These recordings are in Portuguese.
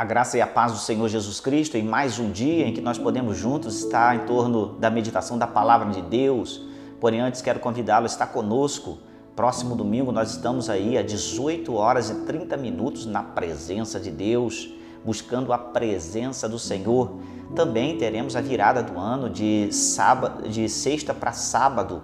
A graça e a paz do Senhor Jesus Cristo em mais um dia em que nós podemos juntos estar em torno da meditação da palavra de Deus. Porém, antes quero convidá-lo a estar conosco. Próximo domingo nós estamos aí às 18 horas e 30 minutos na presença de Deus, buscando a presença do Senhor. Também teremos a virada do ano de sábado, de sexta para sábado,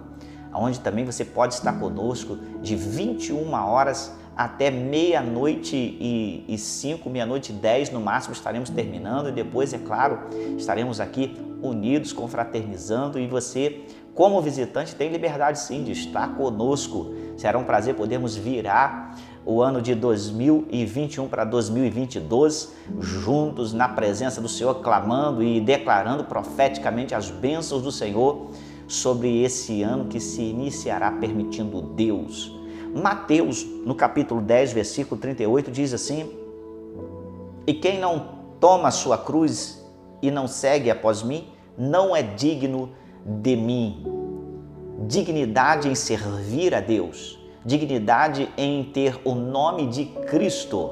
onde também você pode estar conosco de 21 horas até meia-noite e, cinco, meia-noite e dez no máximo estaremos terminando. E depois, é claro, estaremos aqui unidos, confraternizando. E você, como visitante, tem liberdade sim de estar conosco. Será um prazer podermos virar o ano de 2021 para 2022 juntos na presença do Senhor, clamando e declarando profeticamente as bênçãos do Senhor sobre esse ano que se iniciará permitindo Deus Mateus, no capítulo 10, versículo 38, diz assim: E quem não toma a sua cruz e não segue após mim, não é digno de mim. Dignidade em servir a Deus, dignidade em ter o nome de Cristo.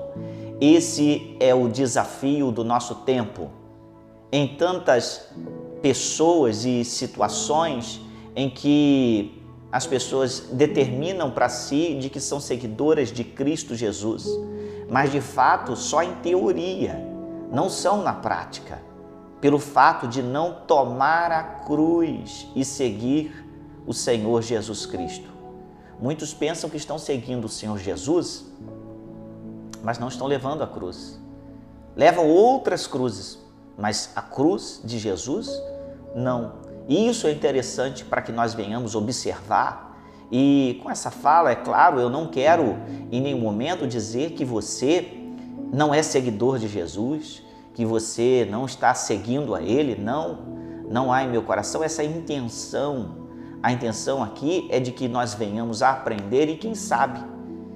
Esse é o desafio do nosso tempo. Em tantas pessoas e situações em que as pessoas determinam para si de que são seguidoras de Cristo Jesus, mas de fato só em teoria, não são na prática, pelo fato de não tomar a cruz e seguir o Senhor Jesus Cristo. Muitos pensam que estão seguindo o Senhor Jesus, mas não estão levando a cruz. Levam outras cruzes, mas a cruz de Jesus, não. E isso é interessante para que nós venhamos observar. E com essa fala, é claro, eu não quero em nenhum momento dizer que você não é seguidor de Jesus, que você não está seguindo a Ele. Não, não há em meu coração essa intenção. A intenção aqui é de que nós venhamos a aprender e quem sabe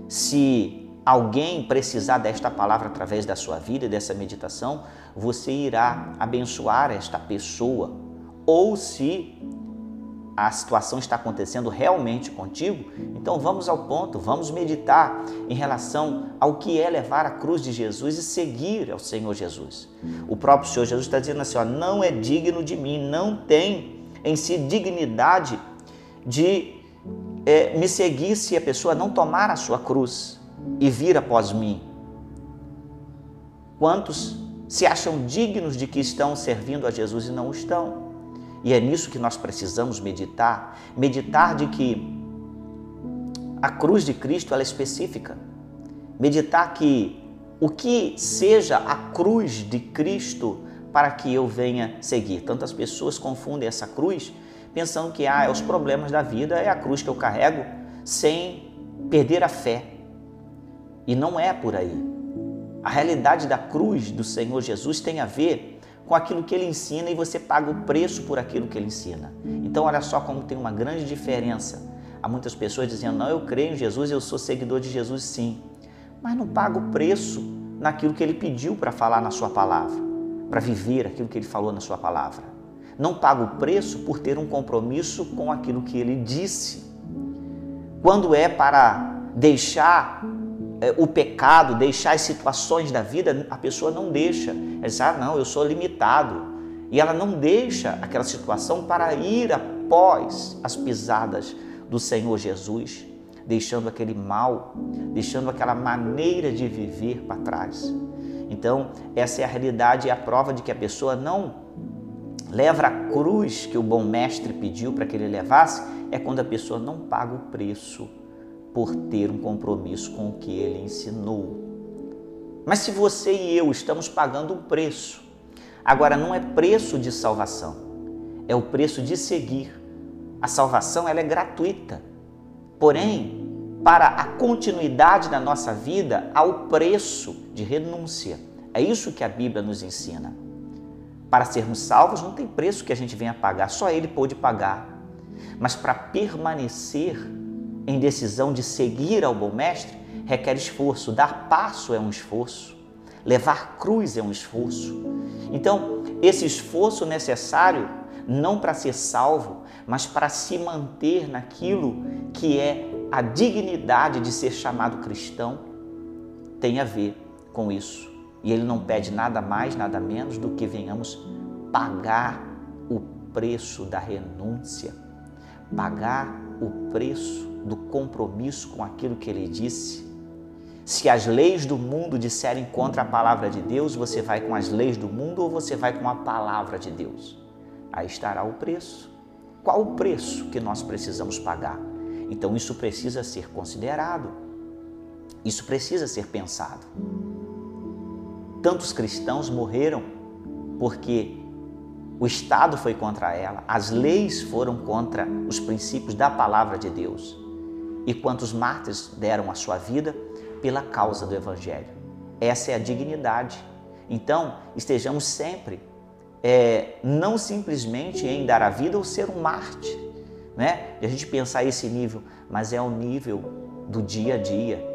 se alguém precisar desta palavra através da sua vida dessa meditação, você irá abençoar esta pessoa ou se a situação está acontecendo realmente contigo, então vamos ao ponto, vamos meditar em relação ao que é levar a cruz de Jesus e seguir ao Senhor Jesus. O próprio Senhor Jesus está dizendo assim: ó, não é digno de mim, não tem em si dignidade de é, me seguir se a pessoa não tomar a sua cruz e vir após mim. Quantos se acham dignos de que estão servindo a Jesus e não estão? E é nisso que nós precisamos meditar, meditar de que a cruz de Cristo ela é específica. Meditar que o que seja a cruz de Cristo para que eu venha seguir. Tantas pessoas confundem essa cruz pensando que ah, é os problemas da vida, é a cruz que eu carrego sem perder a fé. E não é por aí. A realidade da cruz do Senhor Jesus tem a ver com aquilo que ele ensina e você paga o preço por aquilo que ele ensina. Então, olha só como tem uma grande diferença. Há muitas pessoas dizendo: Não, eu creio em Jesus, eu sou seguidor de Jesus, sim, mas não paga o preço naquilo que ele pediu para falar na sua palavra, para viver aquilo que ele falou na sua palavra. Não paga o preço por ter um compromisso com aquilo que ele disse. Quando é para deixar o pecado, deixar as situações da vida, a pessoa não deixa. Ela diz, ah, não, eu sou limitado. E ela não deixa aquela situação para ir após as pisadas do Senhor Jesus, deixando aquele mal, deixando aquela maneira de viver para trás. Então, essa é a realidade e a prova de que a pessoa não leva a cruz que o bom mestre pediu para que ele levasse, é quando a pessoa não paga o preço por ter um compromisso com o que ele ensinou. Mas se você e eu estamos pagando um preço, agora não é preço de salvação, é o preço de seguir. A salvação ela é gratuita. Porém, para a continuidade da nossa vida, há o preço de renúncia. É isso que a Bíblia nos ensina. Para sermos salvos, não tem preço que a gente venha pagar, só Ele pôde pagar. Mas para permanecer em decisão de seguir ao bom mestre requer esforço, dar passo é um esforço, levar cruz é um esforço. Então, esse esforço necessário não para ser salvo, mas para se manter naquilo que é a dignidade de ser chamado cristão, tem a ver com isso. E Ele não pede nada mais, nada menos do que venhamos pagar o preço da renúncia, pagar o preço do compromisso com aquilo que Ele disse. Se as leis do mundo disserem contra a palavra de Deus, você vai com as leis do mundo ou você vai com a palavra de Deus? Aí estará o preço. Qual o preço que nós precisamos pagar? Então isso precisa ser considerado. Isso precisa ser pensado. Tantos cristãos morreram porque o Estado foi contra ela, as leis foram contra os princípios da palavra de Deus. E quantos mártires deram a sua vida pela causa do Evangelho? Essa é a dignidade. Então, estejamos sempre é, não simplesmente em dar a vida ou ser um mártir, né? E a gente pensar esse nível, mas é ao nível do dia a dia,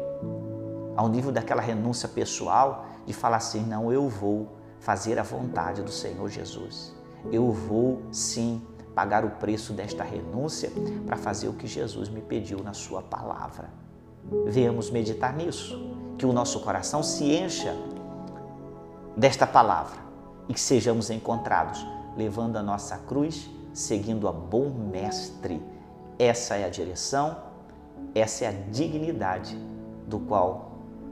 ao nível daquela renúncia pessoal de falar assim: não, eu vou fazer a vontade do Senhor Jesus. Eu vou sim pagar o preço desta renúncia para fazer o que Jesus me pediu na Sua palavra. Venhamos meditar nisso, que o nosso coração se encha desta palavra e que sejamos encontrados levando a nossa cruz, seguindo a bom mestre. Essa é a direção, essa é a dignidade do qual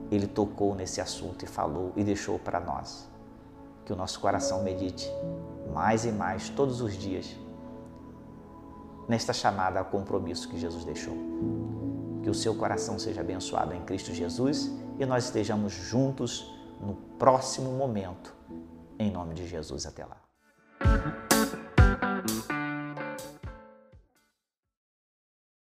ele tocou nesse assunto e falou e deixou para nós. Que o nosso coração medite mais e mais todos os dias nesta chamada ao compromisso que Jesus deixou. Que o seu coração seja abençoado em Cristo Jesus e nós estejamos juntos no próximo momento em nome de Jesus, até lá.